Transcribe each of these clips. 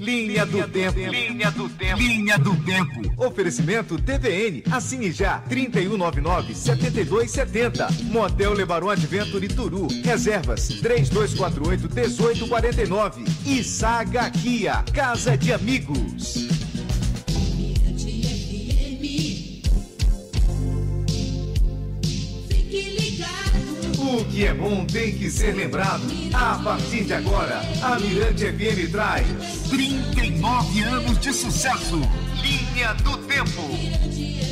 Linha do Tempo. Linha do Tempo. Linha do Tempo. Oferecimento TVN. Assine já. 3199-7270. Motel Lebaron Adventure Turu. Reservas 3248-1849. E Saga Kia. Casa de Amigos. O que é bom tem que ser lembrado. A partir de agora, a Mirante FM traz 39 anos de sucesso. Linha do Tempo.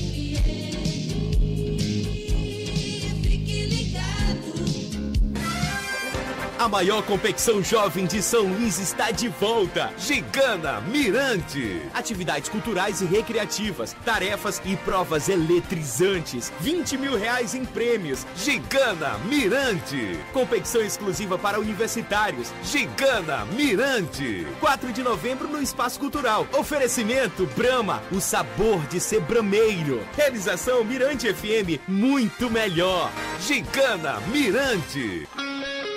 A maior competição jovem de São Luís está de volta. Gigana Mirante. Atividades culturais e recreativas, tarefas e provas eletrizantes. 20 mil reais em prêmios. Gigana Mirante. Competição exclusiva para universitários. Gigana Mirante. 4 de novembro no Espaço Cultural. Oferecimento Brama, o sabor de ser brameiro. Realização Mirante FM, muito melhor. Gigana Mirante.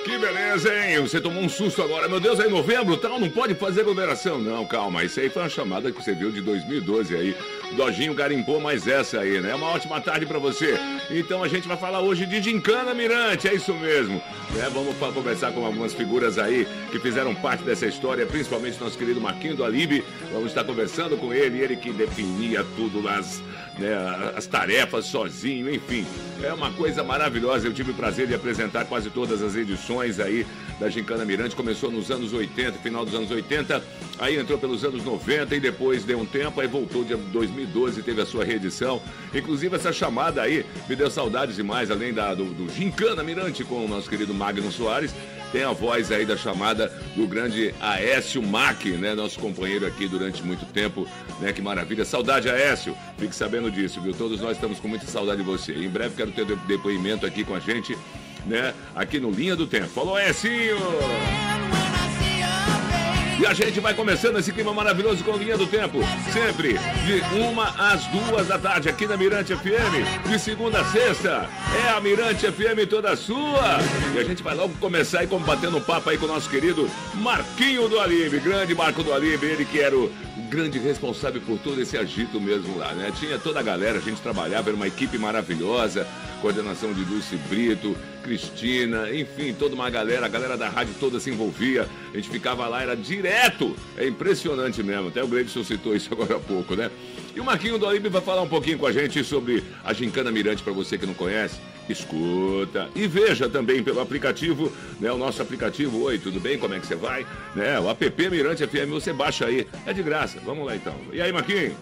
Que beleza, hein? Você tomou um susto agora. Meu Deus, é em novembro tal, não pode fazer aglomeração. Não, calma, isso aí foi uma chamada que você viu de 2012 aí. Dojinho garimpou mais essa aí, né? Uma ótima tarde para você. Então a gente vai falar hoje de Gincana Mirante, é isso mesmo. Né? Vamos conversar com algumas figuras aí que fizeram parte dessa história, principalmente nosso querido Marquinho do Alibe. Vamos estar conversando com ele, ele que definia tudo nas né, as tarefas sozinho, enfim. É uma coisa maravilhosa. Eu tive o prazer de apresentar quase todas as edições aí da Gincana Mirante. Começou nos anos 80, final dos anos 80, aí entrou pelos anos 90 e depois deu um tempo, aí voltou de 2012, teve a sua reedição. Inclusive essa chamada aí me deu saudades demais, além da, do, do Gincana Mirante com o nosso querido Magno Soares tem a voz aí da chamada do grande Aécio Mack, né? Nosso companheiro aqui durante muito tempo, né? Que maravilha. Saudade, Aécio. Fique sabendo disso, viu? Todos nós estamos com muita saudade de você. Em breve quero ter depoimento aqui com a gente, né? Aqui no Linha do Tempo. Falou, Aécio! E a gente vai começando esse clima maravilhoso com Linha do Tempo. Sempre de uma às duas da tarde aqui na Mirante FM. De segunda a sexta. É a Mirante FM toda sua. E a gente vai logo começar aí combatendo um papo aí com o nosso querido Marquinho do Alibe. Grande Marco do Alibe. Ele que era o grande responsável por todo esse agito mesmo lá, né? Tinha toda a galera, a gente trabalhava, era uma equipe maravilhosa coordenação de Dulce Brito, Cristina, enfim, toda uma galera, a galera da rádio toda se envolvia, a gente ficava lá, era direto, é impressionante mesmo, até o Gleidson citou isso agora há pouco, né? E o Marquinho do Alibe vai falar um pouquinho com a gente sobre a Gincana Mirante, para você que não conhece, escuta e veja também pelo aplicativo, né, o nosso aplicativo, oi, tudo bem, como é que você vai? Né, o app Mirante FM, você baixa aí, é de graça, vamos lá então. E aí, Marquinho?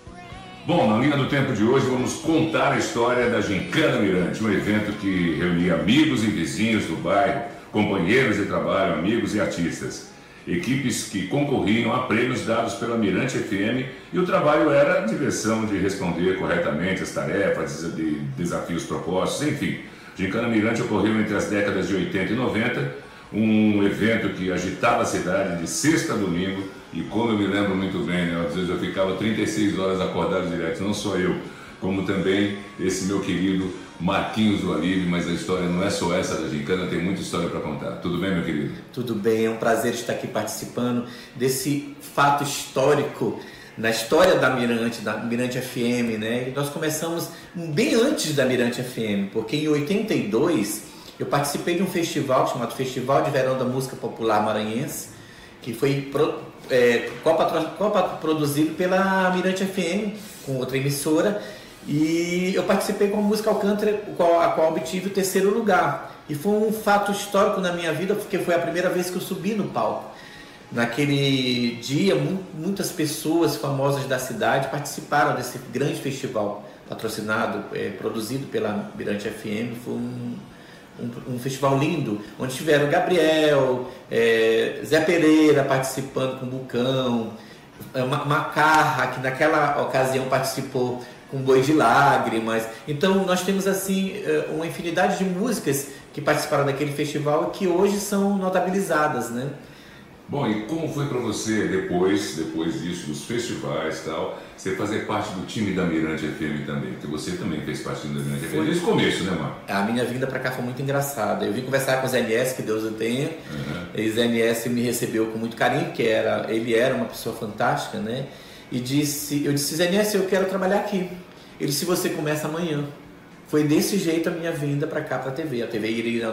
Bom, na linha do tempo de hoje vamos contar a história da Gincana Mirante, um evento que reunia amigos e vizinhos do bairro, companheiros de trabalho, amigos e artistas. Equipes que concorriam a prêmios dados pela Mirante FM e o trabalho era a diversão de responder corretamente as tarefas, de desafios propostos, enfim. Gincana Mirante ocorreu entre as décadas de 80 e 90, um evento que agitava a cidade de sexta a domingo e como eu me lembro muito bem, né, às vezes eu ficava 36 horas acordado direto, não só eu, como também esse meu querido Marquinhos do Alívio, mas a história não é só essa da Gincana, tem muita história para contar. Tudo bem, meu querido? Tudo bem, é um prazer estar aqui participando desse fato histórico na história da Mirante, da Mirante FM, né? E nós começamos bem antes da Mirante FM, porque em 82 eu participei de um festival chamado Festival de Verão da Música Popular Maranhense, que foi é, produzido pela Mirante FM, com outra emissora, e eu participei com a música Alcântara, a qual obtive o terceiro lugar. E foi um fato histórico na minha vida, porque foi a primeira vez que eu subi no palco. Naquele dia, muitas pessoas famosas da cidade participaram desse grande festival patrocinado, é, produzido pela Mirante FM. Foi um, um, um, festival lindo, onde tiveram Gabriel, é, Zé Pereira participando com Bucão, é, Macarra, que naquela ocasião participou com Boi de Lágrimas. Então nós temos assim é, uma infinidade de músicas que participaram daquele festival e que hoje são notabilizadas, né? Bom, e como foi para você depois, depois disso, dos festivais e tal, você fazer parte do time da Mirante FM também? Porque você também fez parte do Mirante FM desde o começo, né, Marco? A minha vinda para cá foi muito engraçada. Eu vim conversar com o ZNS, que Deus o tenha. Uhum. E o ZNS me recebeu com muito carinho, porque era, ele era uma pessoa fantástica, né? E disse, eu disse, ZNS, eu quero trabalhar aqui. Ele disse, você começa amanhã. Foi desse jeito a minha vinda para cá, para a TV. A TV iria,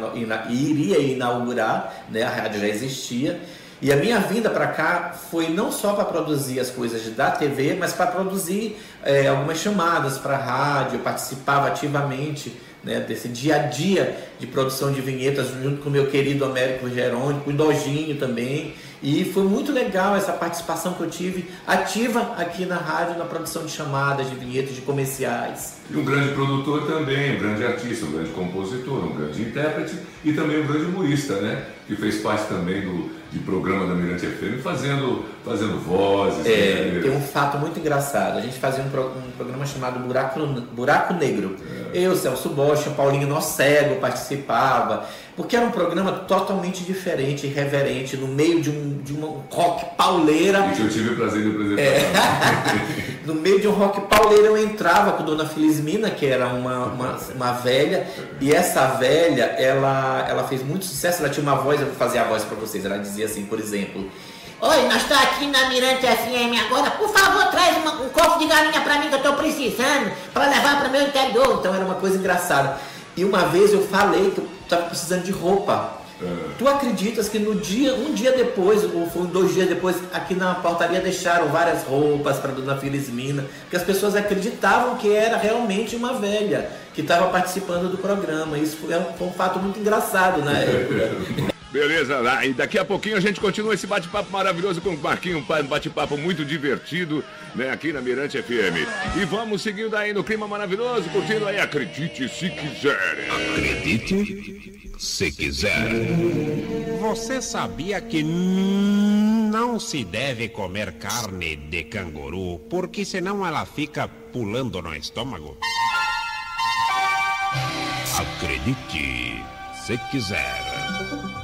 iria inaugurar, né? a rádio já existia. E a minha vinda para cá foi não só para produzir as coisas da TV, mas para produzir é, algumas chamadas para rádio. Eu participava ativamente né, desse dia a dia de produção de vinhetas junto com o meu querido Américo Gerônimo, o Dojinho também. E foi muito legal essa participação que eu tive ativa aqui na rádio, na produção de chamadas, de vinhetas, de comerciais. E um grande produtor também, um grande artista, um grande compositor, um grande intérprete e também um grande humorista, né? Que fez parte também do, de programa da Mirante FM, fazendo, fazendo vozes. É, né? tem um fato muito engraçado. A gente fazia um, pro, um programa chamado Buraco, Buraco Negro. É. Eu, Celso Bosch, o Paulinho Cego participava porque era um programa totalmente diferente, irreverente, no meio de um, de um rock pauleira. E que eu tive o prazer de apresentar. É. no meio de um rock pauleira eu entrava com Dona Felizmina, que era uma, uma, uma, velha, e essa velha, ela, ela fez muito sucesso, ela tinha uma voz, eu vou fazer a voz para vocês, ela dizia assim, por exemplo... Oi, nós estamos aqui na Mirante FM agora. Por favor, traz uma, um copo de galinha para mim que eu estou precisando para levar para o meu interior. Então era uma coisa engraçada. E uma vez eu falei que eu estava precisando de roupa. É. Tu acreditas que no dia, um dia depois, ou foi dois dias depois, aqui na portaria deixaram várias roupas para dona Felizmina, porque as pessoas acreditavam que era realmente uma velha que estava participando do programa. Isso foi, foi um fato muito engraçado na época. Beleza, e daqui a pouquinho a gente continua esse bate-papo maravilhoso com o Marquinho, um bate-papo muito divertido, né, aqui na Mirante FM. E vamos seguindo aí no clima maravilhoso, curtindo aí, acredite se quiser. Acredite se quiser. Você sabia que não se deve comer carne de canguru, porque senão ela fica pulando no estômago? Acredite se quiser.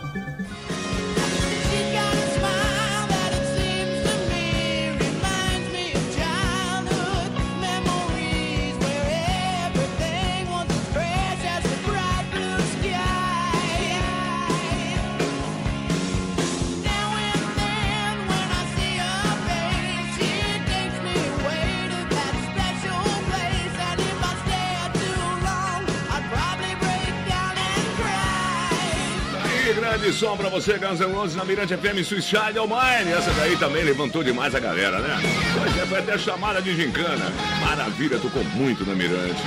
Grande som pra você, Guns N' Roses na Mirante FM Suicide of Mine. Essa daí também levantou demais a galera, né? Pois é, foi até chamada de gincana. Maravilha, tocou muito na Mirante.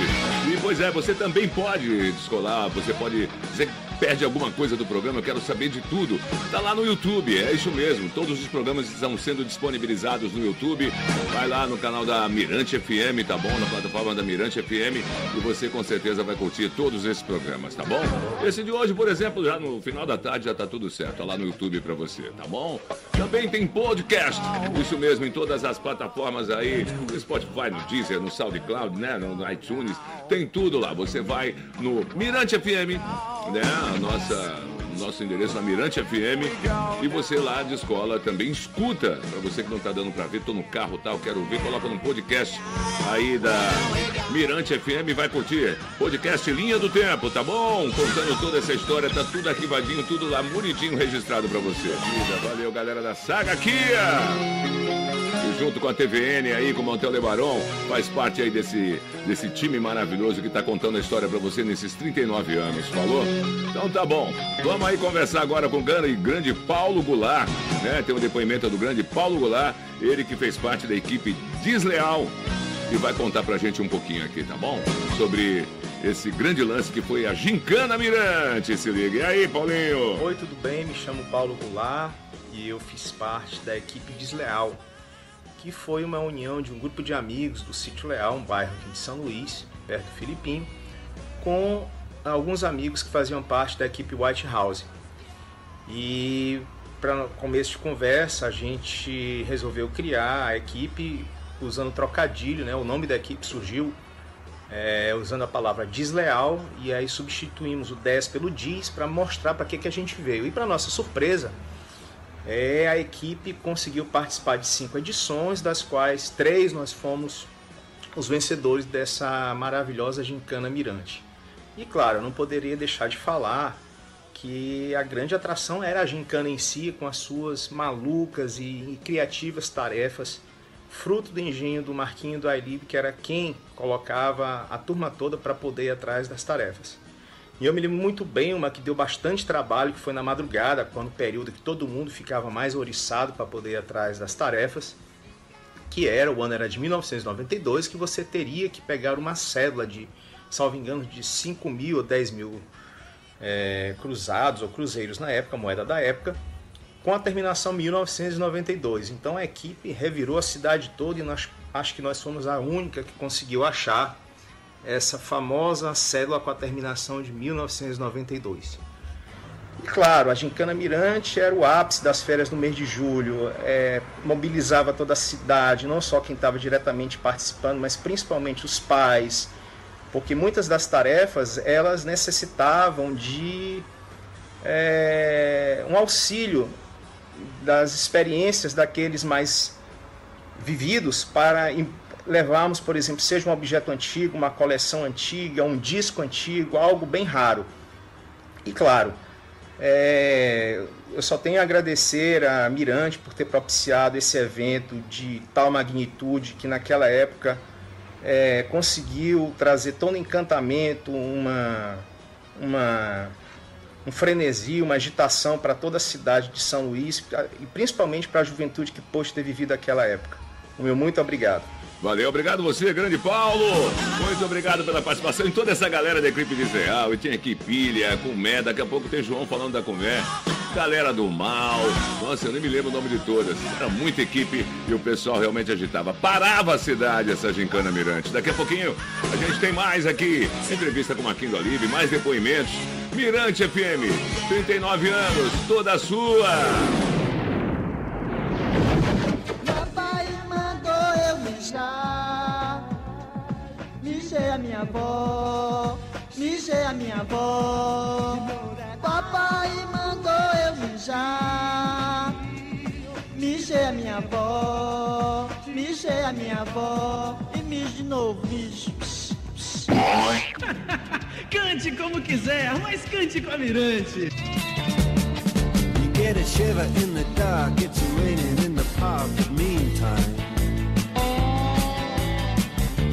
E pois é, você também pode descolar, você pode dizer perde alguma coisa do programa, eu quero saber de tudo. Tá lá no YouTube, é isso mesmo. Todos os programas estão sendo disponibilizados no YouTube. Vai lá no canal da Mirante FM, tá bom? Na plataforma da Mirante FM e você com certeza vai curtir todos esses programas, tá bom? Esse de hoje, por exemplo, já no final da tarde já tá tudo certo. Tá lá no YouTube para você, tá bom? Também tem podcast. Isso mesmo, em todas as plataformas aí, no Spotify, no Deezer, no SoundCloud, né, no iTunes, tem tudo lá. Você vai no Mirante FM, né? A nossa nosso endereço na Mirante FM. E você lá de escola também escuta. Para você que não tá dando para ver, tô no carro tal, quero ver, coloca no podcast aí da Mirante FM, vai curtir. Podcast Linha do Tempo, tá bom? Contando toda essa história, tá tudo arquivadinho, tudo lá bonitinho registrado para você. Valeu, galera da Saga Kia! Junto com a TVN aí, com o Montel Lebaron, faz parte aí desse, desse time maravilhoso que está contando a história para você nesses 39 anos, falou? Então tá bom. Vamos aí conversar agora com o grande, grande Paulo Goulart, né? Tem um depoimento do grande Paulo Goulart, ele que fez parte da equipe Desleal e vai contar pra gente um pouquinho aqui, tá bom? Sobre esse grande lance que foi a Gincana Mirante, se liga. E aí, Paulinho? Oi, tudo bem? Me chamo Paulo Goulart e eu fiz parte da equipe Desleal que foi uma união de um grupo de amigos do Sítio Leal, um bairro aqui de São Luís, perto do Filipim, com alguns amigos que faziam parte da equipe White House. E para começo de conversa, a gente resolveu criar a equipe usando trocadilho, né? O nome da equipe surgiu é, usando a palavra desleal e aí substituímos o 10 pelo diz para mostrar para que, que a gente veio. E para nossa surpresa, é, a equipe conseguiu participar de cinco edições, das quais três nós fomos os vencedores dessa maravilhosa gincana Mirante. E claro, eu não poderia deixar de falar que a grande atração era a gincana em si, com as suas malucas e criativas tarefas, fruto do engenho do Marquinho do Ailib, que era quem colocava a turma toda para poder ir atrás das tarefas. E eu me lembro muito bem uma que deu bastante trabalho, que foi na madrugada, quando o período que todo mundo ficava mais oriçado para poder ir atrás das tarefas, que era, o ano era de 1992, que você teria que pegar uma cédula de, salvo engano, de 5 mil ou 10 mil é, cruzados ou cruzeiros na época, moeda da época, com a terminação 1992. Então a equipe revirou a cidade toda e nós, acho que nós fomos a única que conseguiu achar essa famosa cédula com a terminação de 1992. E claro, a Gincana Mirante era o ápice das férias no mês de julho, é, mobilizava toda a cidade, não só quem estava diretamente participando, mas principalmente os pais, porque muitas das tarefas elas necessitavam de é, um auxílio das experiências daqueles mais vividos para levarmos, por exemplo, seja um objeto antigo, uma coleção antiga, um disco antigo, algo bem raro. E claro, é, eu só tenho a agradecer a Mirante por ter propiciado esse evento de tal magnitude que naquela época é, conseguiu trazer todo encantamento, uma, uma, um frenesi, uma agitação para toda a cidade de São Luís e principalmente para a juventude que pôde ter vivido aquela época. O meu muito obrigado. Valeu, obrigado você, grande Paulo. Muito obrigado pela participação e toda essa galera da equipe de Israel. E tinha aqui Pilha, Comé, daqui a pouco tem João falando da Comé. Galera do Mal. Nossa, eu nem me lembro o nome de todas. Era muita equipe e o pessoal realmente agitava. Parava a cidade essa gincana Mirante. Daqui a pouquinho a gente tem mais aqui. Entrevista com Marquinhos do Alive, mais depoimentos. Mirante FM, 39 anos, toda sua. Mijei a minha avó, mijei a minha avó. Papai mandou eu mijar. Mijei a minha avó, mijei a minha avó. E mijo de novo, mijo. cante como quiser, mas cante com a Mirante. You get a shiver in the dark, it's raining in the park, meantime.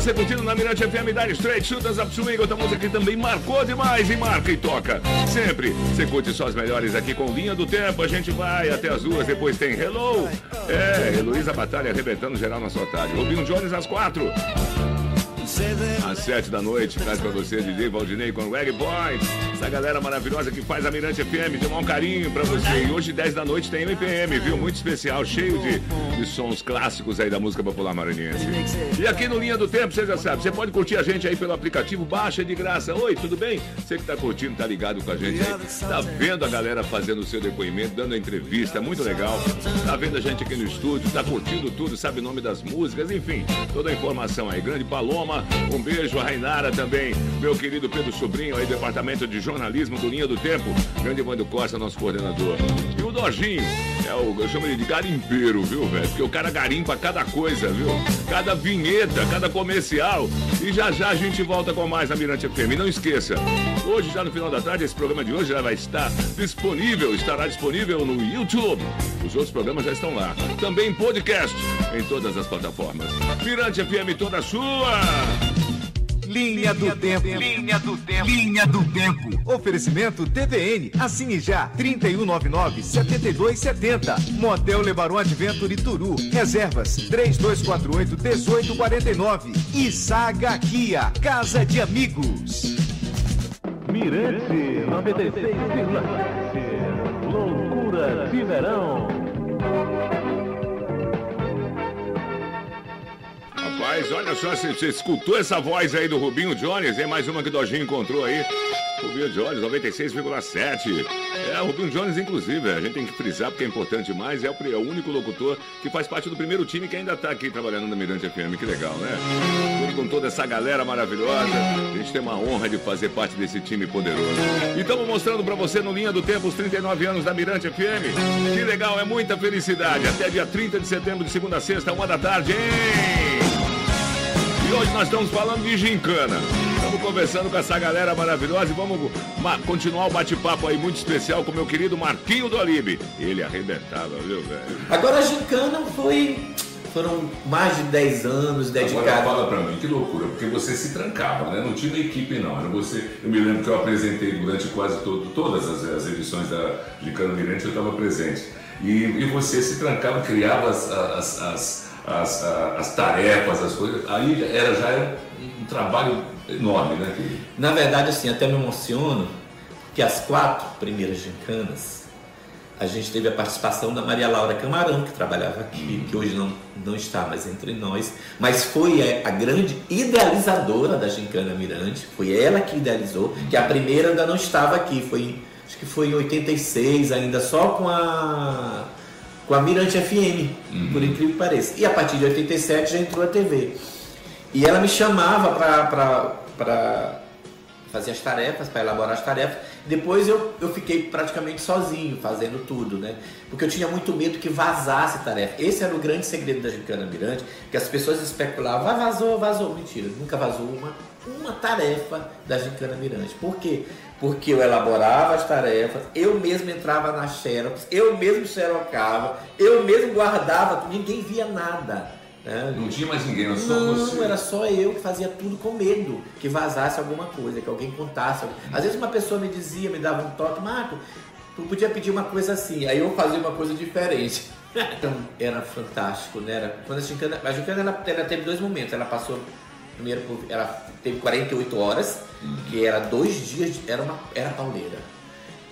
você curtindo na Mirante FM Dire Straight, Chutas Up Swing, outra música que também marcou demais e marca e toca. Sempre. Você curte só as melhores aqui com Linha do Tempo. A gente vai até as duas, depois tem Hello. É, Heloísa Batalha arrebentando geral na sua tarde. Rubinho Jones às quatro. Às sete da noite, traz pra você DJ Valdinei com o Reggae Boys. Essa galera maravilhosa que faz a Mirante FM, tem um carinho pra você. E hoje, 10 da noite, tem MPM, viu? Muito especial, cheio de, de sons clássicos aí da música popular maranhense. E aqui no Linha do Tempo, você já sabe, você pode curtir a gente aí pelo aplicativo, baixa de graça. Oi, tudo bem? Você que tá curtindo, tá ligado com a gente aí. Tá vendo a galera fazendo o seu depoimento, dando entrevista, muito legal. Tá vendo a gente aqui no estúdio, tá curtindo tudo, sabe o nome das músicas, enfim, toda a informação aí. Grande Paloma, um beijo, a Rainara também, meu querido Pedro Sobrinho aí, departamento de jornalismo do Linha do Tempo. Grande Evandro Costa, nosso coordenador. E o Dojinho, é o, eu chamo ele de garimpeiro, viu, velho? Porque o cara garimpa cada coisa, viu? Cada vinheta, cada comercial. E já já a gente volta com mais a Mirante FM. E não esqueça, hoje, já no final da tarde, esse programa de hoje já vai estar disponível, estará disponível no YouTube. Os outros programas já estão lá. Também podcast em todas as plataformas. Mirante FM toda sua. Linha do Tempo. Linha do Tempo. Linha do Tempo. Oferecimento TVN. Assine já. 3199-7270. Motel Lebaron Adventure Turu. Reservas 3248-1849. E Saga Kia. Casa de Amigos. Mirante 96,7. Loucura de verão. Rapaz, olha só, você, você escutou essa voz aí do Rubinho Jones, é mais uma que o Dojinho encontrou aí. Rubinho Jones, 96,7. É, Rubinho Jones, inclusive, a gente tem que frisar porque é importante mais, é o, é o único locutor que faz parte do primeiro time que ainda tá aqui trabalhando na Mirante FM, que legal, né? Com toda essa galera maravilhosa, a gente tem uma honra de fazer parte desse time poderoso. E estamos mostrando pra você no Linha do Tempo os 39 anos da Mirante FM. Que legal, é muita felicidade. Até dia 30 de setembro, de segunda a sexta, uma da tarde, hein? E hoje nós estamos falando de gincana. Estamos conversando com essa galera maravilhosa e vamos continuar o bate-papo aí muito especial com o meu querido Marquinho do Alibe. Ele arrebentava, viu, velho? Agora a gincana foi. Foram mais de 10 anos Agora dedicados. fala pra mim, que loucura, porque você se trancava, né? Não tinha equipe não, era você. Eu me lembro que eu apresentei durante quase todo, todas as, as edições da Licano Mirante, eu estava presente. E, e você se trancava, criava as, as, as, as, as tarefas, as coisas. Aí era, já era um trabalho enorme, né? Na verdade, assim, até me emociono, que as quatro primeiras gincanas, a gente teve a participação da Maria Laura Camarão, que trabalhava aqui, que hoje não, não está mais entre nós, mas foi a, a grande idealizadora da Gincana Mirante, foi ela que idealizou, que a primeira ainda não estava aqui, foi, acho que foi em 86, ainda só com a, com a Mirante FM, por incrível que pareça. E a partir de 87 já entrou a TV. E ela me chamava para fazer as tarefas, para elaborar as tarefas. Depois eu, eu fiquei praticamente sozinho fazendo tudo, né? Porque eu tinha muito medo que vazasse tarefa. Esse era o grande segredo da Gincana Mirante, que as pessoas especulavam, ah, vazou, vazou. Mentira, nunca vazou uma, uma tarefa da Gincana Mirante. Por quê? Porque eu elaborava as tarefas, eu mesmo entrava na Xerox, eu mesmo xerocava, eu mesmo guardava, ninguém via nada. né? Não tinha mais ninguém, era só Não, você. era só eu que fazia tudo com medo que vazasse alguma coisa, que alguém contasse. Às vezes uma pessoa me dizia, me dava um toque, Marco, tu podia pedir uma coisa assim, aí eu fazia uma coisa diferente. Então era fantástico, né? Era, quando a gincana, a gincana ela, ela teve dois momentos. Ela passou primeiro ela teve 48 horas, que era dois dias, de, era uma era pauleira.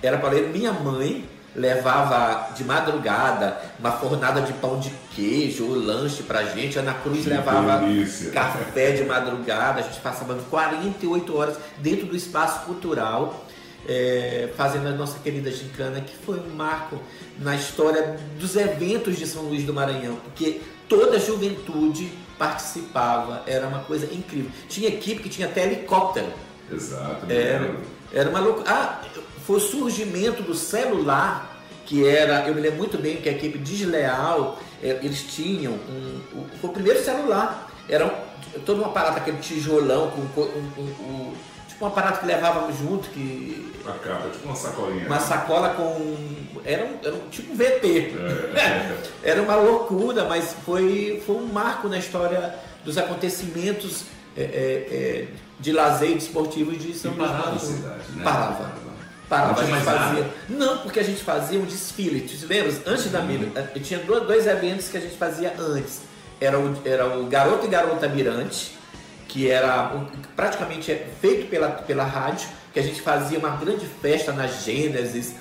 Era pauleira. Minha mãe levava de madrugada uma fornada de pão de queijo, lanche pra gente. Ana Cruz Que levava delícia. café de madrugada. A gente passava 48 horas dentro do espaço cultural. é, fazendo a nossa querida gincana, que foi um marco na história dos eventos de São Luís do Maranhão, porque toda a juventude participava, era uma coisa incrível. Tinha equipe que tinha até helicóptero. Exato. Era, era uma loucura. Ah, foi o surgimento do celular, que era, eu me lembro muito bem que a equipe desleal, eh, eles tinham um, o, foi o primeiro celular. Era um, todo um aparato, aquele tijolão, com co- um, um- tipo um aparato que levávamos junto, que A capa, tipo uma sacolinha. uma sacola com. Era um, era um tipo um VT. É. era uma loucura, mas foi, foi um marco na história dos acontecimentos é, é, é, de lazer e desportivos de São Luís. parava a cidade, né? Parava. Não Parava, a tinha gente fazia. nada. Não, porque a gente fazia um desfile. Tu te lembra? Antes da Mira, eu tinha dois, dois eventos que a gente fazia antes. Era o, era o Garoto e Garota Mirante, que era praticamente é feito pela, pela rádio, que a gente fazia uma grande festa na Gênesis,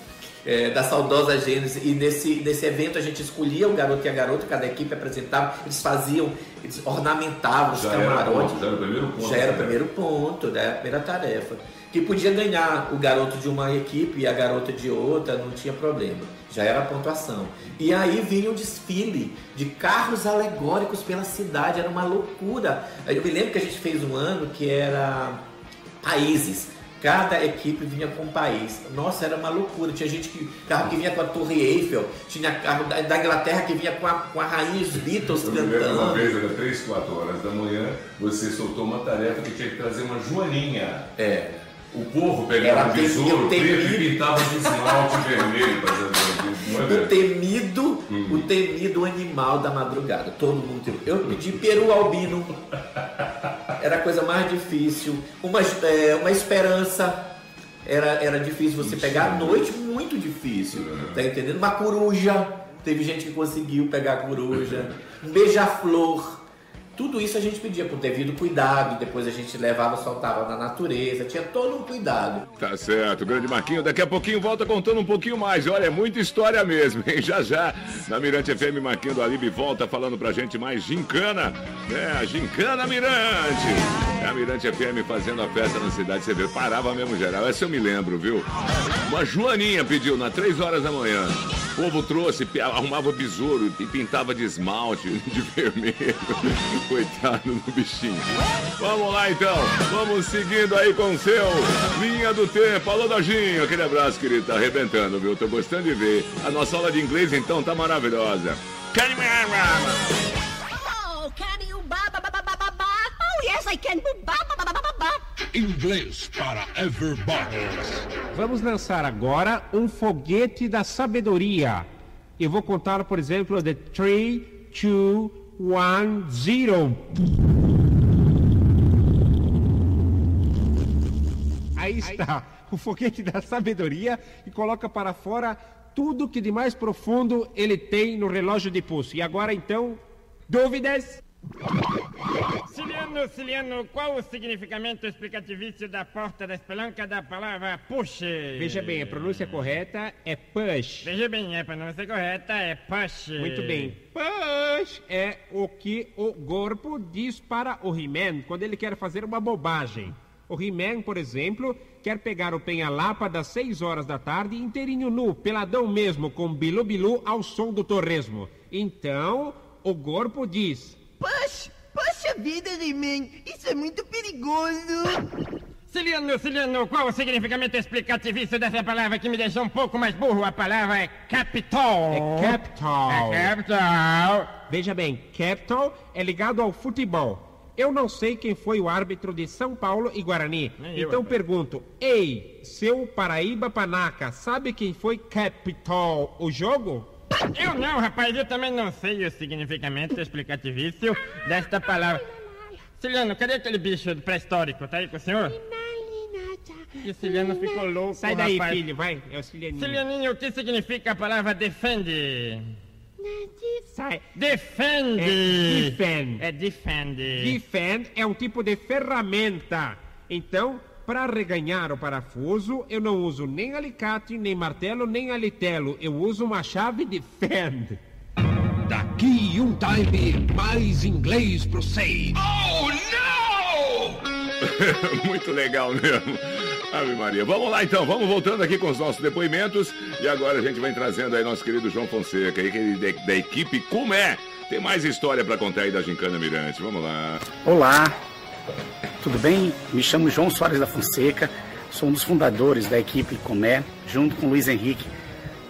é, da saudosa Gênesis, e nesse, nesse evento a gente escolhia o garoto e a garota, cada equipe apresentava, eles faziam, eles ornamentavam os Já era, camarotes. ponto, já era o primeiro ponto. Já era o né? primeiro ponto, né? a primeira tarefa. Que podia ganhar o garoto de uma equipe e a garota de outra, não tinha problema. Já era a pontuação. E aí vinha o desfile de carros alegóricos pela cidade, era uma loucura. Eu me lembro que a gente fez um ano que era países. Cada equipe vinha com um país. Nossa, era uma loucura. Tinha gente que. carro que vinha com a Torre Eiffel, tinha carro da, da Inglaterra que vinha com a, com a rainha Beatles Eu lembro uma cantando. vez, era 3, 4 horas da manhã, você soltou uma tarefa que tinha que trazer uma joaninha. É. O povo pegava um besouro tem- preto tem- e pintava de esmalte vermelho. é O temido, o temido animal da madrugada. Todo mundo teve. Eu pedi peru albino. Era a coisa mais difícil. Uma, é, uma esperança. Era, era difícil você pegar à noite, muito difícil. Tá entendendo? Uma coruja. Teve gente que conseguiu pegar a coruja. Um beija-flor. Tudo isso a gente pedia por devido cuidado, depois a gente levava, soltava na natureza, tinha todo um cuidado. Tá certo, grande Marquinho. Daqui a pouquinho volta contando um pouquinho mais. Olha, é muita história mesmo, hein? Já já, na Mirante FM, Marquinho do Alibi volta falando pra gente mais gincana, né? A gincana Mirante. É a Mirante FM fazendo a festa na cidade, você vê, parava mesmo geral. Essa eu me lembro, viu? Uma Joaninha pediu na 3 horas da manhã. O povo trouxe, arrumava besouro e pintava de esmalte, de vermelho. Coitado do bichinho. Vamos lá então, vamos seguindo aí com o seu Linha do Tempo. Alô, Dojinho, aquele abraço, querido. Tá arrebentando, viu? Tô gostando de ver. A nossa aula de inglês então tá maravilhosa. Oh, can you ba ba? Oh, yes, I can. Ba ba. Inglês para everybody. Vamos lançar agora um foguete da sabedoria. Eu vou contar, por exemplo, de 3, 2, 1, 0. Aí está, o foguete da sabedoria e coloca para fora tudo que de mais profundo ele tem no relógio de pulso. E agora então, dúvidas? Ciliano, Ciliano, qual o significamento explicativista da porta da espelanca da palavra push? Veja bem, a pronúncia correta é push. Veja bem, a pronúncia correta é push. Muito bem. Push é o que o corpo diz para o He-Man quando ele quer fazer uma bobagem. O He-Man, por exemplo, quer pegar o penha-lapa das 6 horas da tarde inteirinho nu, peladão mesmo, com bilu-bilu ao som do torresmo. Então, o corpo diz... Poxa, poxa vida, He-Man, isso é muito perigoso. Ciliano, Ciliano, qual o significamento explicativista dessa palavra que me deixou um pouco mais burro? A palavra é capital. É capital. É capital. Veja bem, capital é ligado ao futebol. Eu não sei quem foi o árbitro de São Paulo e Guarani. Nem eu, então pergunto, ei, seu Paraíba Panaca, sabe quem foi capital o jogo? Eu não, rapaz, eu também não sei o significamento explicativista desta palavra. Ciliano, cadê aquele bicho pré-histórico? Tá aí com o senhor? E o Ciliano ficou louco, Sai daí, rapaz. filho, vai, é o Cilianinho. Cilianinho, o que significa a palavra defende? Sai. Defende! É defend. É defende. Defend é um tipo de ferramenta. Então, para reganhar o parafuso, eu não uso nem alicate, nem martelo, nem alitelo. Eu uso uma chave de fend. Daqui um time, mais inglês pro seis. Oh, não! Muito legal mesmo. Ave Maria. Vamos lá então, vamos voltando aqui com os nossos depoimentos. E agora a gente vem trazendo aí nosso querido João Fonseca, aí, da, da equipe Como é. Tem mais história pra contar aí da Gincana Mirante. Vamos lá. Olá, tudo bem? Me chamo João Soares da Fonseca, sou um dos fundadores da equipe Comé, junto com Luiz Henrique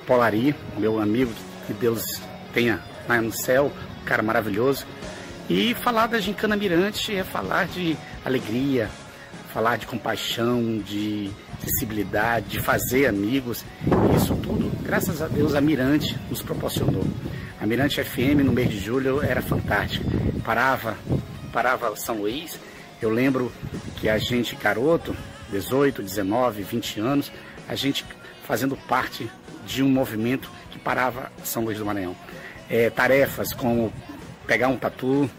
Polari, meu amigo, que Deus tenha lá no céu, um cara maravilhoso. E falar da Gincana Mirante é falar de alegria, falar de compaixão, de sensibilidade, de fazer amigos. Isso tudo, graças a Deus, a Mirante nos proporcionou. A Mirante FM no mês de julho era fantástica. Parava, parava São Luís. Eu lembro que a gente, garoto, 18, 19, 20 anos, a gente fazendo parte de um movimento que parava São Luís do Maranhão. É, tarefas como pegar um tatu,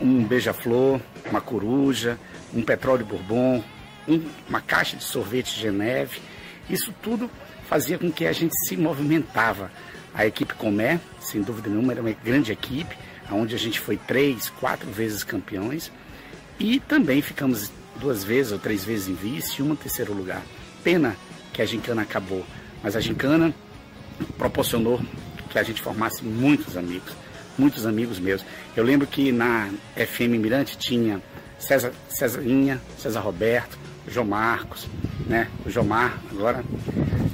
um beija-flor, uma coruja, um petróleo bourbon, um- uma caixa de sorvete Geneve. Isso tudo fazia com que a gente se movimentava. A equipe Comé, sem dúvida nenhuma, era uma grande equipe, onde a gente foi três, quatro vezes campeões. E também ficamos duas vezes ou três vezes em vice em terceiro lugar. Pena que a gincana acabou, mas a gincana proporcionou que a gente formasse muitos amigos, muitos amigos meus. Eu lembro que na FM Mirante tinha César, Cesarinha, César Roberto, João Marcos, né? O Jomar agora.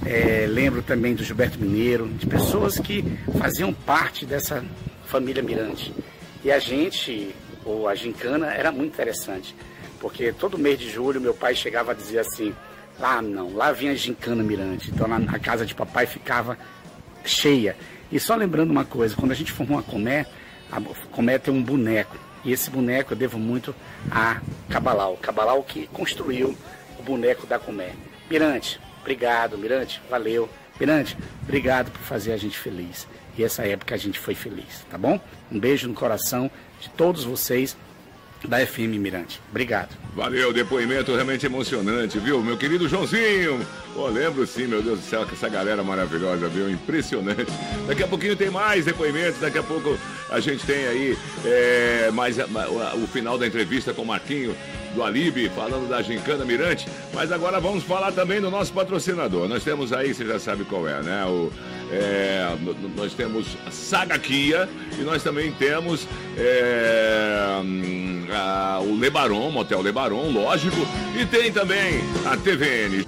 É, lembro também do Gilberto Mineiro, de pessoas que faziam parte dessa família Mirante. E a gente, ou a gincana, era muito interessante, porque todo mês de julho meu pai chegava a dizer assim, lá não, lá vinha a gincana Mirante. Então na casa de papai ficava cheia. E só lembrando uma coisa, quando a gente formou a Comé, a Comé tem um boneco. E esse boneco eu devo muito a Cabalau. Cabalau que construiu o boneco da Comé. Mirante, obrigado. Mirante, valeu. Mirante, obrigado por fazer a gente feliz. E essa época a gente foi feliz, tá bom? Um beijo no coração de todos vocês da FM Mirante. Obrigado. Valeu, depoimento realmente emocionante, viu? Meu querido Joãozinho. Pô, lembro sim, meu Deus do céu, que essa galera maravilhosa, viu? Impressionante. Daqui a pouquinho tem mais depoimentos, daqui a pouco a gente tem aí é, mais a- o final da entrevista com o Marquinho do Alibi, falando da Gincana Mirante. Mas agora vamos falar também do nosso patrocinador. Nós temos aí, você já sabe qual é, né? O, é, nós temos Saga Kia e nós também temos é, hum, a- o Lebaron, Motel Lebaron, lógico. E tem também a TVN.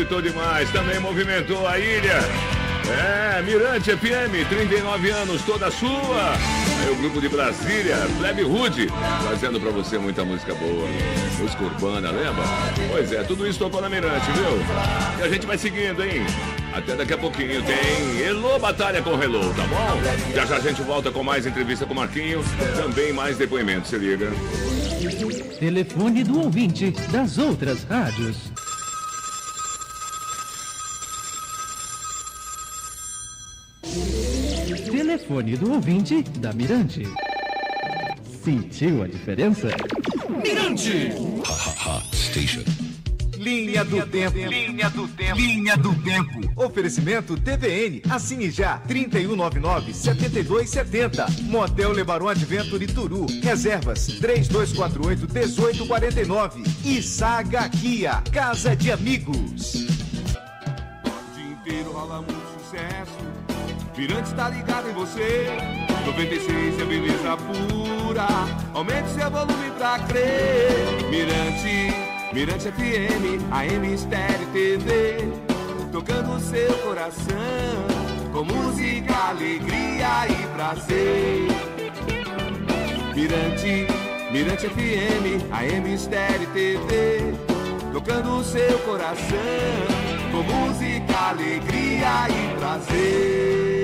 Agitou demais, também movimentou a ilha. É, Mirante FM, 39 anos, toda sua. É o grupo de Brasília, Plebe Rude, trazendo pra você muita música boa. Música urbana, lembra? Pois é, tudo isso tocou na Mirante, viu? E a gente vai seguindo, hein? Até daqui a pouquinho tem Elô Batalha com Hello, tá bom? Já já a gente volta com mais entrevista com o Marquinho, também mais depoimentos, se liga. Telefone do ouvinte das outras rádios. Telefone do ouvinte da Mirante. Sentiu a diferença? Mirante! Station. Linha do Tempo. Linha do Tempo. Linha do Tempo. Oferecimento TVN. Assine já. 3199-7270. Motel Lebaron Adventure Turu. Reservas 3248-1849. E Saga Kia. Casa de Amigos. O dia inteiro rola muito sucesso. Mirante tá ligado em você. 96 é beleza pura. Aumente seu volume pra crer. Mirante, Mirante FM, AM Estéreo TV. Tocando o seu coração. Com música, alegria e prazer. Mirante, Mirante FM, AM Estéreo TV. Tocando o seu coração. Com música, alegria e prazer.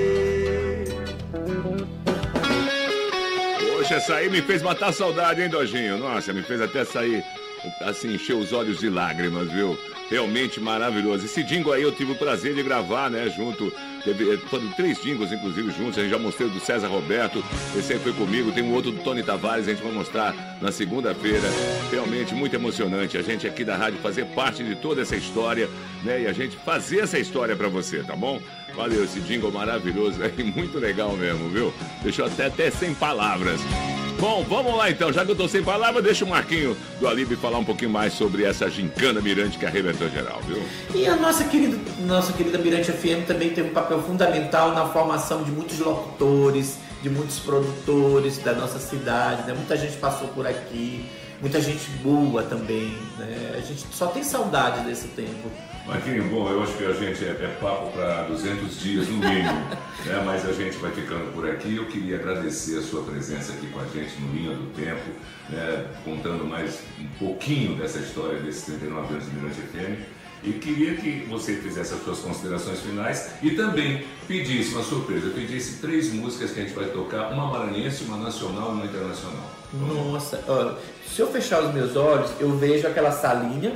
Poxa, essa aí me fez matar saudade, hein, Dojinho? Nossa, me fez até sair, assim, encher os olhos de lágrimas, viu? Realmente maravilhoso. Esse jingle aí eu tive o prazer de gravar, né, junto. Teve, eh, foram três jingles, inclusive, juntos. A gente já mostrei o do César Roberto, esse aí foi comigo. Tem um outro do Tony Tavares, a gente vai mostrar na segunda-feira. Realmente muito emocionante a gente aqui da rádio fazer parte de toda essa história, né? E a gente fazer essa história pra você, tá bom? Valeu, esse jingle maravilhoso aí, muito legal mesmo, viu? Deixou até, até sem palavras. Bom, vamos lá então, já que eu tô sem palavras, deixa o Marquinho do Alibi falar um pouquinho mais sobre essa gincana mirante que arrebentou geral, viu? E a nossa querida, nossa querida Mirante FM também tem um papel fundamental na formação de muitos locutores, de muitos produtores da nossa cidade, né? Muita gente passou por aqui, muita gente boa também, né? A gente só tem saudade desse tempo. Marquinho, bom, eu acho que a gente é, é papo para 200 dias no mínimo, né? mas a gente vai ficando por aqui. Eu queria agradecer a sua presença aqui com a gente no Linha do Tempo, né? contando mais um pouquinho dessa história desses 39 anos de Mirante FM. E queria que você fizesse as suas considerações finais e também pedisse uma surpresa. Eu pedisse três músicas que a gente vai tocar, uma maranhense, uma nacional e uma internacional. Nossa, olha, se eu fechar os meus olhos, eu vejo aquela salinha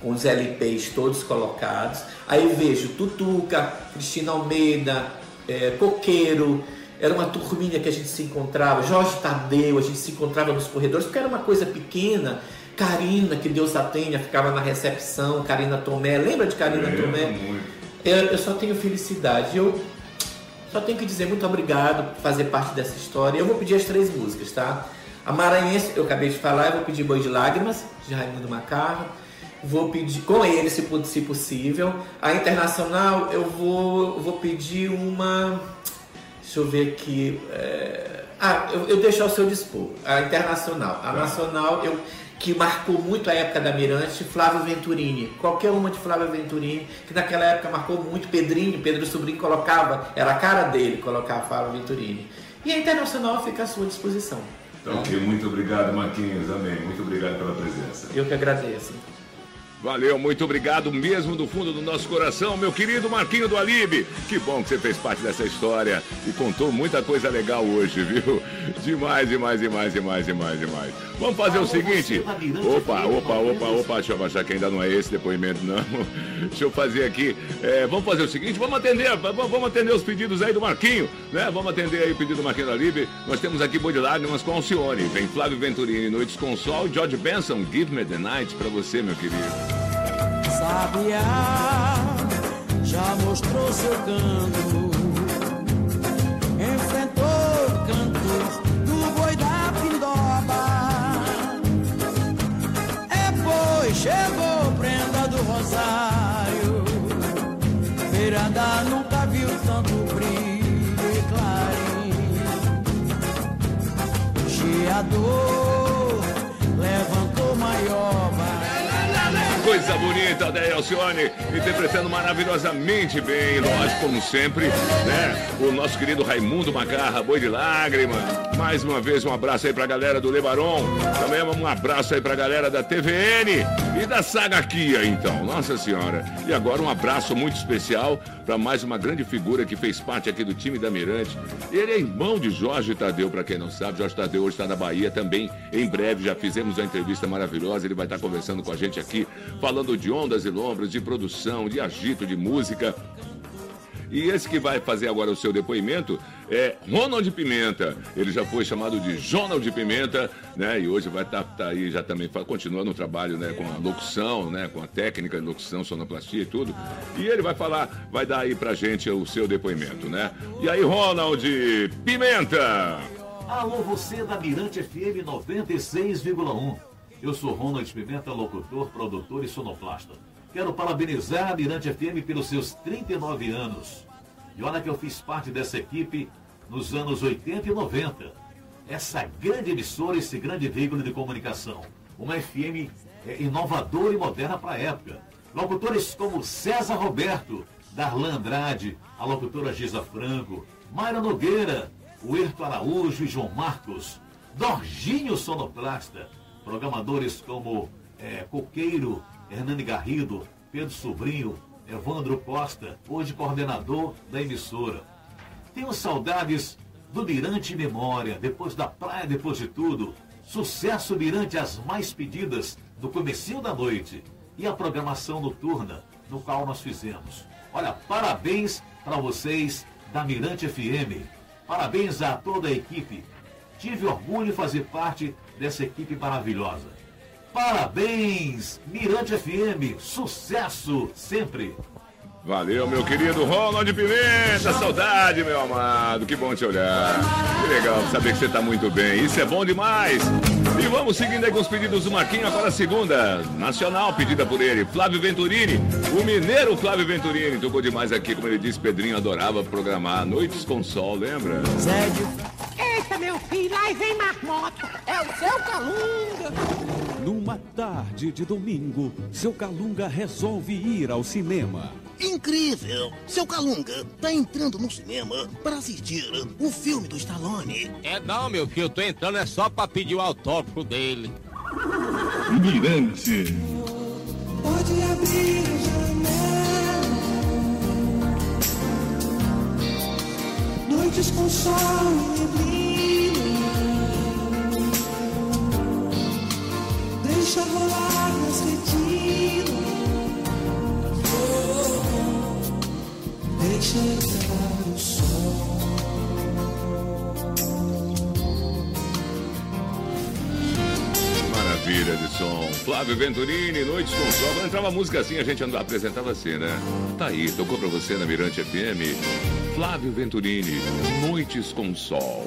com os LPs todos colocados. Aí vejo Tutuca, Cristina Almeida, é, Coqueiro. Era uma turminha que a gente se encontrava, Jorge Tadeu, a gente se encontrava nos corredores, porque era uma coisa pequena. Karina, que Deus a tenha, ficava na recepção, Karina Tomé, lembra de Karina Lembro Tomé? Eu, eu só tenho felicidade. Eu só tenho que dizer muito obrigado por fazer parte dessa história. Eu vou pedir as três músicas, tá? A Maranhense, eu acabei de falar, eu vou pedir Boi de Lágrimas, de Raimundo Macarro. Vou pedir com ele, se, se possível. A Internacional, eu vou, vou pedir uma. Deixa eu ver aqui. é, Ah, eu, eu deixo ao seu dispor. A Internacional. A Nacional, eu que marcou muito a época da Mirante, Flávio Venturini. Qualquer uma de Flávio Venturini, que naquela época marcou muito Pedrinho, Pedro Sobrinho colocava, era a cara dele colocar Flávio Venturini. E a Internacional fica à sua disposição. Então, ok, muito obrigado, Marquinhos. Amém. Muito obrigado pela presença. Eu que agradeço. Valeu, muito obrigado mesmo do fundo do nosso coração, meu querido Marquinho do Alibe. Que bom que você fez parte dessa história e contou muita coisa legal hoje, viu? Demais, demais, demais, demais, demais, demais. Vamos fazer o seguinte. Opa, opa, opa, opa, deixa eu abaixar que ainda não é esse depoimento, não. Deixa eu fazer aqui. É, vamos fazer o seguinte, vamos atender, vamos atender os pedidos aí do Marquinho, né? Vamos atender aí o pedido do Marquinho do Alibe. Nós temos aqui Boi de Lágrimas com Alcione. Vem Flávio Venturini, Noites com Sol, George Benson, Give Me the Night pra você, meu querido. Sabiá já mostrou seu canto, enfrentou o canto do boi da pindoba. É pois chegou prenda do rosário, Miranda nunca viu tanto brilho e clarim. Chiador Coisa bonita da Elcione, interpretando maravilhosamente bem, lógico, como sempre, né? O nosso querido Raimundo Macarra, Boi de Lágrima. Mais uma vez, um abraço aí pra galera do Lebaron. Também um abraço aí pra galera da TVN e da Saga Kia, então. Nossa Senhora. E agora um abraço muito especial para mais uma grande figura que fez parte aqui do time da Mirante. Ele é irmão de Jorge Tadeu, para quem não sabe. Jorge Tadeu hoje está na Bahia também. Em breve já fizemos uma entrevista maravilhosa. Ele vai estar conversando com a gente aqui, falando de ondas e lombras, de produção, de agito, de música. E esse que vai fazer agora o seu depoimento é Ronald Pimenta. Ele já foi chamado de Ronald Pimenta, né? E hoje vai estar tá, tá aí já também continuando o trabalho, né? Com a locução, né? Com a técnica de locução, sonoplastia e tudo. E ele vai falar, vai dar aí pra gente o seu depoimento, né? E aí, Ronald Pimenta! Alô, você da Mirante FM 96,1. Eu sou Ronald Pimenta, locutor, produtor e sonoplasta. Quero parabenizar a Mirante FM pelos seus 39 anos. E olha que eu fiz parte dessa equipe nos anos 80 e 90. Essa grande emissora, esse grande veículo de comunicação. Uma FM é, inovadora e moderna para a época. Locutores como César Roberto, Darlan Andrade, a locutora Giza Franco, Mayra Nogueira, Huerto Araújo e João Marcos, Dorginho Sonoplasta, programadores como é, Coqueiro, Hernani Garrido, Pedro Sobrinho, Evandro Costa, hoje coordenador da emissora. Tenho saudades do Mirante Memória, depois da praia, depois de tudo. Sucesso Mirante as mais pedidas do comecinho da noite e a programação noturna no qual nós fizemos. Olha, parabéns para vocês da Mirante FM. Parabéns a toda a equipe. Tive orgulho de fazer parte dessa equipe maravilhosa. Parabéns, Mirante FM, sucesso sempre. Valeu, meu querido Ronald Pimenta, saudade, meu amado, que bom te olhar. Que legal saber que você está muito bem, isso é bom demais. E vamos seguindo aí com os pedidos do Marquinho, agora a segunda, nacional, pedida por ele, Flávio Venturini, o mineiro Flávio Venturini, tocou demais aqui, como ele disse, Pedrinho adorava programar Noites com Sol, lembra? Sério? Eita, meu filho, aí vem marmota, é o seu calunga. Numa tarde de domingo, seu Calunga resolve ir ao cinema. Incrível! Seu Calunga tá entrando no cinema para assistir o filme do Stallone. É não, meu filho, eu tô entrando é só pra pedir o autógrafo dele. Mirante. Pode abrir a janela. Noites com sol e neblina. Maravilha de som. Flávio Venturini, Noites com Sol. Quando entrava música assim, a gente andava, apresentava assim, né? Tá aí, tocou pra você na Mirante FM. Flávio Venturini, Noites com Sol.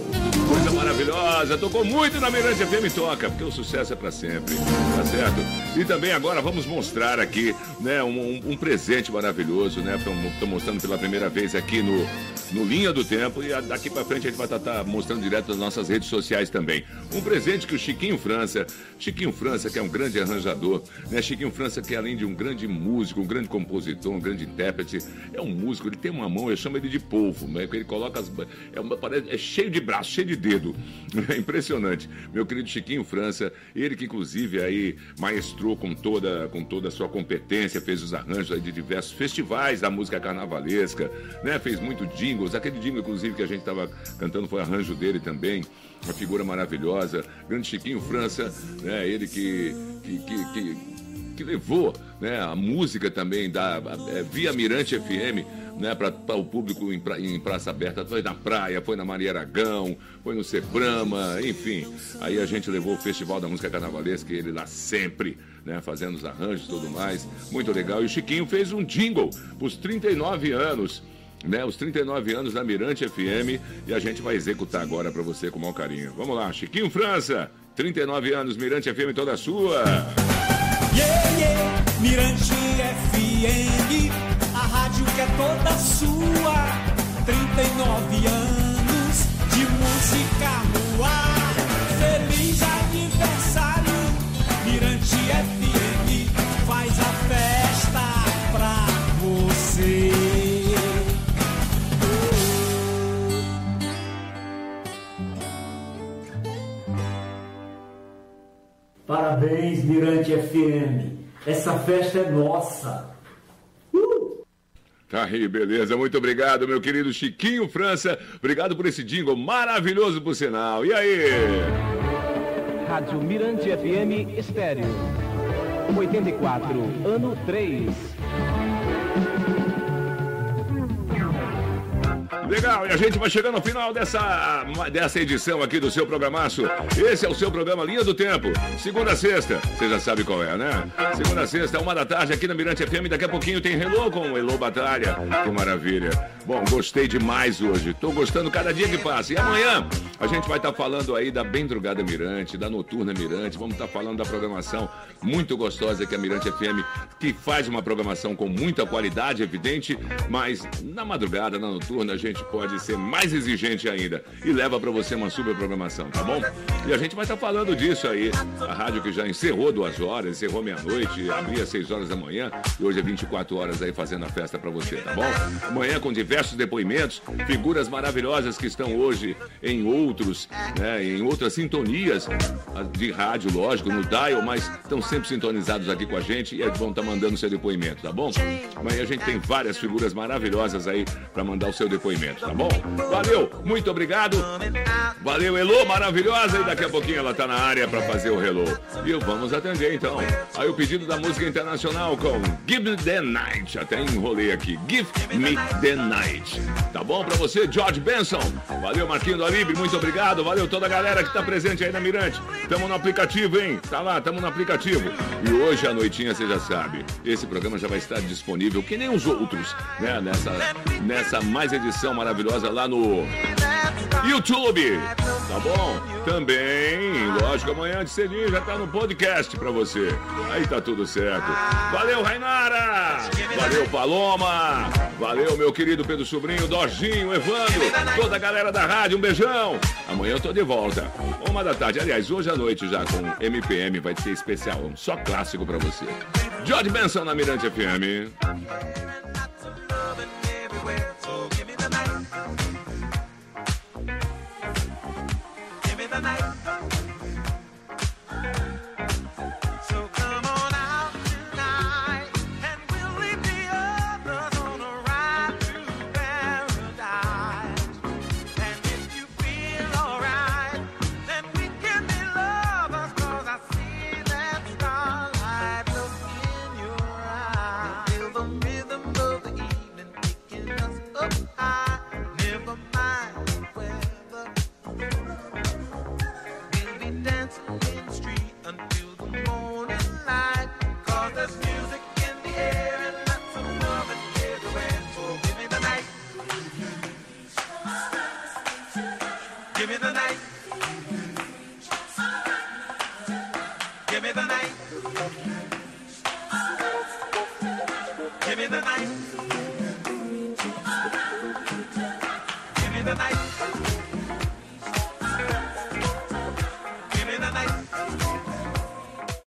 Coisa maravilhosa, tocou muito na Mirante FM Toca, porque o sucesso é pra sempre, tá certo? E também agora vamos mostrar aqui, né, um- um presente maravilhoso, né? Estou mostrando pela primeira vez aqui no no Linha do Tempo e daqui pra frente a gente vai estar mostrando direto nas nossas redes sociais também. Um presente que o Chiquinho França, Chiquinho França que é um grande arranjador, né? Chiquinho França que além de um grande músico, um grande compositor, um grande intérprete, é um músico, ele tem uma mão, eu chamo ele de polvo, né? Porque ele coloca as, é, uma, é cheio de braço, cheio de dedo. É impressionante. Meu querido Chiquinho França, ele que inclusive aí maestrou com toda, com toda a sua competência, fez os arranjos aí de diversos festivais da música carnavalesca, né? Fez muito jingles, aquele jingle inclusive que a gente estava cantando foi arranjo dele também, uma figura maravilhosa, grande Chiquinho França, né? Ele que, que, que, que que levou né, a música também da é, via Mirante FM né, para o público em, pra- em praça aberta. Foi na praia, foi na Maria Aragão, foi no Sebrama, enfim. Aí a gente levou o Festival da Música Carnavalesca, ele lá sempre, né, fazendo os arranjos e tudo mais. Muito legal. E o Chiquinho fez um jingle para os 39 anos. Né, os 39 anos da Mirante FM e a gente vai executar agora para você com o maior carinho. Vamos lá, Chiquinho França, 39 anos, Mirante FM toda sua. Yeah, yeah, Mirante FM, a rádio que é toda sua. 39 anos de música no ar. Parabéns, Mirante FM. Essa festa é nossa. Tá aí, beleza. Muito obrigado, meu querido Chiquinho França. Obrigado por esse jingle maravilhoso por sinal. E aí? Rádio Mirante FM Estéreo. 84, ano 3. Legal, e a gente vai chegando ao final dessa, dessa edição aqui do seu programaço. Esse é o seu programa Linha do Tempo. Segunda a sexta, você já sabe qual é, né? Segunda a sexta, uma da tarde, aqui na Mirante FM. Daqui a pouquinho tem Hello com o Hello Batalha. Que maravilha. Bom, gostei demais hoje. Tô gostando cada dia que passa. E amanhã a gente vai estar falando aí da Bendrugada Mirante, da Noturna Mirante. Vamos estar falando da programação muito gostosa que a Mirante FM, que faz uma programação com muita qualidade, evidente, mas na madrugada, na noturna, a gente pode ser mais exigente ainda e leva para você uma super programação, tá bom? E a gente vai estar falando disso aí. A rádio que já encerrou duas horas, encerrou meia-noite, abria às seis horas da manhã e hoje é 24 horas aí fazendo a festa para você, tá bom? Amanhã com diversos depoimentos, figuras maravilhosas que estão hoje em outros, né, em outras sintonias de rádio, lógico, no dial, mas estão sempre sintonizados aqui com a gente e vão estar mandando seu depoimento, tá bom? Amanhã a gente tem várias figuras maravilhosas aí para mandar o seu depoimento, tá bom? Valeu, muito obrigado. Valeu, Elô, maravilhosa. E daqui a pouquinho ela tá na área para fazer o hello. E vamos atender então. Aí o pedido da música internacional com Give Me the Night. Até enrolei aqui. Give Me the Night. Tá bom para você, George Benson? Valeu, Marquinho do Alibre, muito obrigado. Valeu toda a galera que tá presente aí na Mirante. Tamo no aplicativo, hein? Tá lá, tamo no aplicativo. E hoje à noitinha, você já sabe, esse programa já vai estar disponível, que nem os outros, né? Nessa, nessa mais edição maravilhosa lá no YouTube. Tá bom? Também, lógico, amanhã de cedinho já tá no podcast pra você. Aí tá tudo certo. Valeu, Rainara! Valeu, Paloma! Valeu, meu querido Pedro Sobrinho, Dorginho, Evandro, toda a galera da rádio, um beijão! Amanhã eu tô de volta. Uma da tarde. Aliás, hoje à noite já com MPM vai ter especial, um só clássico pra você. George Benson na Mirante FM.